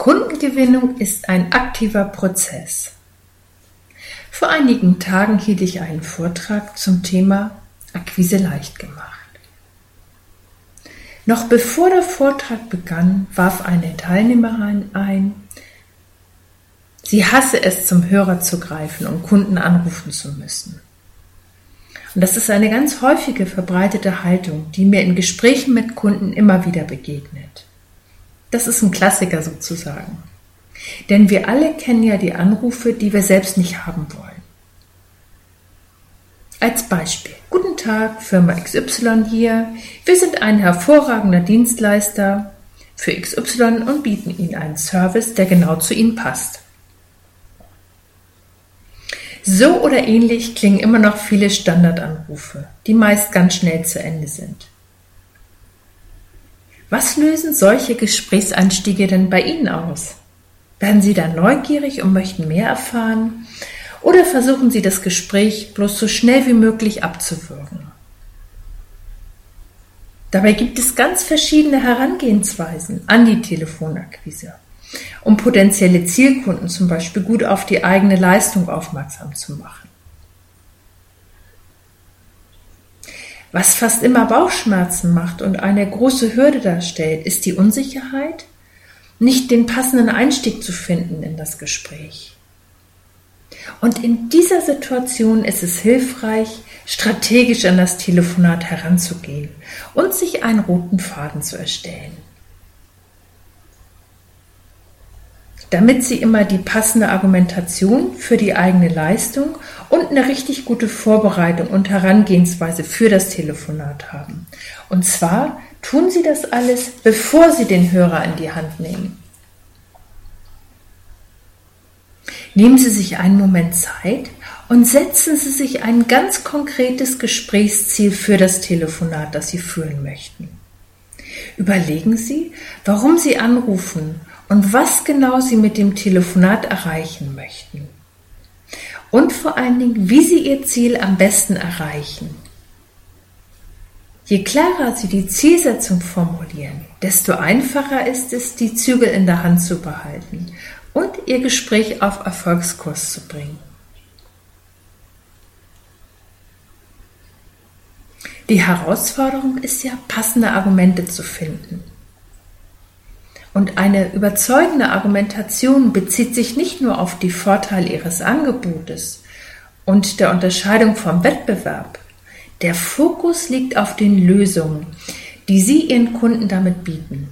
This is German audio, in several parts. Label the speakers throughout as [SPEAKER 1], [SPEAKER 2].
[SPEAKER 1] Kundengewinnung ist ein aktiver Prozess. Vor einigen Tagen hielt ich einen Vortrag zum Thema Akquise leicht gemacht. Noch bevor der Vortrag begann, warf eine Teilnehmerin ein, sie hasse es, zum Hörer zu greifen, um Kunden anrufen zu müssen. Und das ist eine ganz häufige verbreitete Haltung, die mir in Gesprächen mit Kunden immer wieder begegnet. Das ist ein Klassiker sozusagen. Denn wir alle kennen ja die Anrufe, die wir selbst nicht haben wollen. Als Beispiel. Guten Tag, Firma XY hier. Wir sind ein hervorragender Dienstleister für XY und bieten Ihnen einen Service, der genau zu Ihnen passt. So oder ähnlich klingen immer noch viele Standardanrufe, die meist ganz schnell zu Ende sind. Was lösen solche Gesprächsanstiege denn bei Ihnen aus? Werden Sie dann neugierig und möchten mehr erfahren? Oder versuchen Sie das Gespräch bloß so schnell wie möglich abzuwürgen? Dabei gibt es ganz verschiedene Herangehensweisen an die Telefonakquise, um potenzielle Zielkunden zum Beispiel gut auf die eigene Leistung aufmerksam zu machen. Was fast immer Bauchschmerzen macht und eine große Hürde darstellt, ist die Unsicherheit, nicht den passenden Einstieg zu finden in das Gespräch. Und in dieser Situation ist es hilfreich, strategisch an das Telefonat heranzugehen und sich einen roten Faden zu erstellen. Damit sie immer die passende Argumentation für die eigene Leistung und eine richtig gute Vorbereitung und Herangehensweise für das Telefonat haben. Und zwar tun sie das alles, bevor sie den Hörer in die Hand nehmen. Nehmen Sie sich einen Moment Zeit und setzen Sie sich ein ganz konkretes Gesprächsziel für das Telefonat, das Sie führen möchten. Überlegen Sie, warum Sie anrufen und was genau Sie mit dem Telefonat erreichen möchten. Und vor allen Dingen, wie Sie Ihr Ziel am besten erreichen. Je klarer Sie die Zielsetzung formulieren, desto einfacher ist es, die Zügel in der Hand zu behalten und Ihr Gespräch auf Erfolgskurs zu bringen. Die Herausforderung ist ja, passende Argumente zu finden. Und eine überzeugende Argumentation bezieht sich nicht nur auf die Vorteile ihres Angebotes und der Unterscheidung vom Wettbewerb. Der Fokus liegt auf den Lösungen, die Sie Ihren Kunden damit bieten.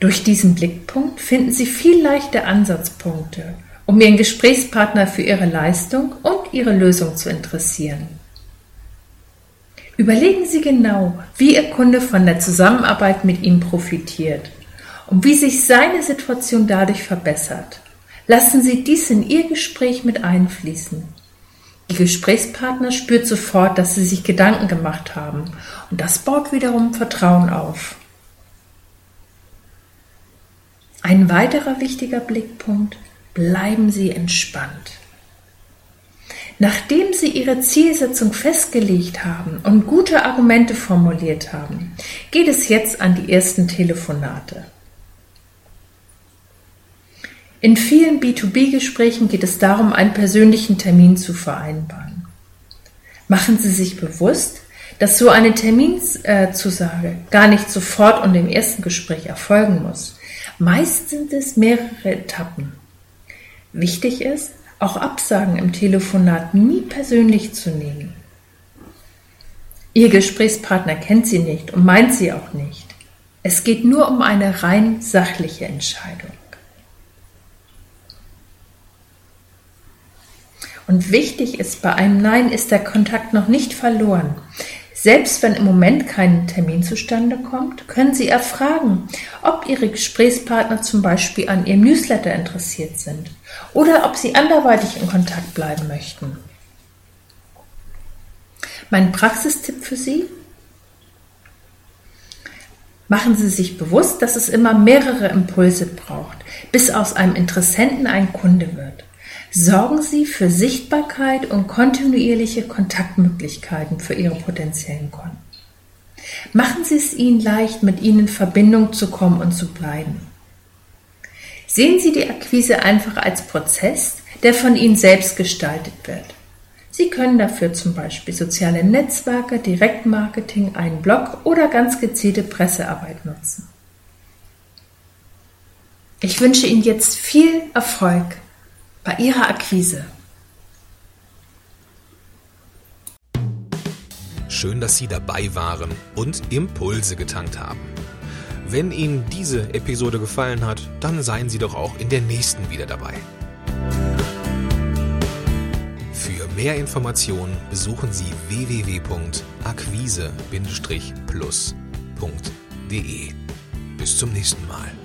[SPEAKER 1] Durch diesen Blickpunkt finden Sie viel leichter Ansatzpunkte, um Ihren Gesprächspartner für Ihre Leistung und Ihre Lösung zu interessieren. Überlegen Sie genau, wie Ihr Kunde von der Zusammenarbeit mit Ihnen profitiert und wie sich seine Situation dadurch verbessert. Lassen Sie dies in Ihr Gespräch mit einfließen. Ihr Gesprächspartner spürt sofort, dass Sie sich Gedanken gemacht haben und das baut wiederum Vertrauen auf. Ein weiterer wichtiger Blickpunkt, bleiben Sie entspannt. Nachdem Sie Ihre Zielsetzung festgelegt haben und gute Argumente formuliert haben, geht es jetzt an die ersten Telefonate. In vielen B2B-Gesprächen geht es darum, einen persönlichen Termin zu vereinbaren. Machen Sie sich bewusst, dass so eine Terminzusage gar nicht sofort und im ersten Gespräch erfolgen muss. Meist sind es mehrere Etappen. Wichtig ist, auch Absagen im Telefonat nie persönlich zu nehmen. Ihr Gesprächspartner kennt Sie nicht und meint Sie auch nicht. Es geht nur um eine rein sachliche Entscheidung. Und wichtig ist, bei einem Nein ist der Kontakt noch nicht verloren. Selbst wenn im Moment kein Termin zustande kommt, können Sie erfragen, ob Ihre Gesprächspartner zum Beispiel an Ihrem Newsletter interessiert sind oder ob Sie anderweitig in Kontakt bleiben möchten. Mein Praxistipp für Sie? Machen Sie sich bewusst, dass es immer mehrere Impulse braucht, bis aus einem Interessenten ein Kunde wird. Sorgen Sie für Sichtbarkeit und kontinuierliche Kontaktmöglichkeiten für Ihre potenziellen Kunden. Machen Sie es Ihnen leicht, mit Ihnen in Verbindung zu kommen und zu bleiben. Sehen Sie die Akquise einfach als Prozess, der von Ihnen selbst gestaltet wird. Sie können dafür zum Beispiel soziale Netzwerke, Direktmarketing, einen Blog oder ganz gezielte Pressearbeit nutzen. Ich wünsche Ihnen jetzt viel Erfolg bei Ihrer Akquise.
[SPEAKER 2] Schön, dass Sie dabei waren und Impulse getankt haben. Wenn Ihnen diese Episode gefallen hat, dann seien Sie doch auch in der nächsten wieder dabei. Für mehr Informationen besuchen Sie www.akquise-plus.de. Bis zum nächsten Mal.